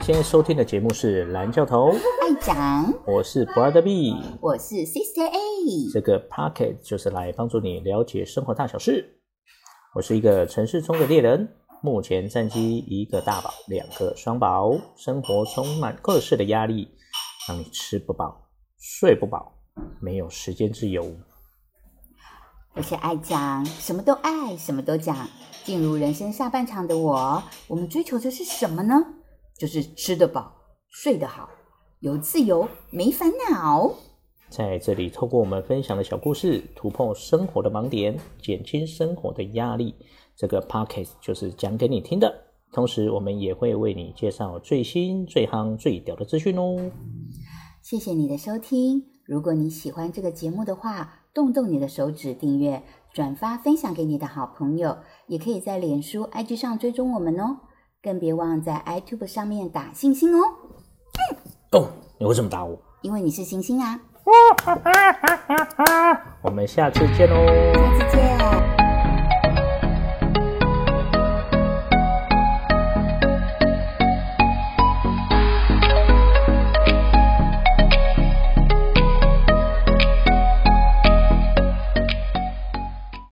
天收听的节目是蓝教头，爱讲，我是 Brother B，我是 Sister A。这个 Pocket 就是来帮助你了解生活大小事。我是一个城市中的猎人，目前战绩一个大宝，两个双宝，生活充满各式的压力，让你吃不饱、睡不饱，没有时间自由。我是爱讲，什么都爱，什么都讲。进入人生下半场的我，我们追求的是什么呢？就是吃得饱，睡得好，有自由，没烦恼。在这里，透过我们分享的小故事，突破生活的盲点，减轻生活的压力。这个 podcast 就是讲给你听的。同时，我们也会为你介绍最新、最夯、最屌的资讯哦。谢谢你的收听。如果你喜欢这个节目的话，动动你的手指订阅、转发、分享给你的好朋友，也可以在脸书、IG 上追踪我们哦。更别忘在 iTube 上面打星星哦。哦，你为什么打我？因为你是星星啊。我们下次见喽。下次见。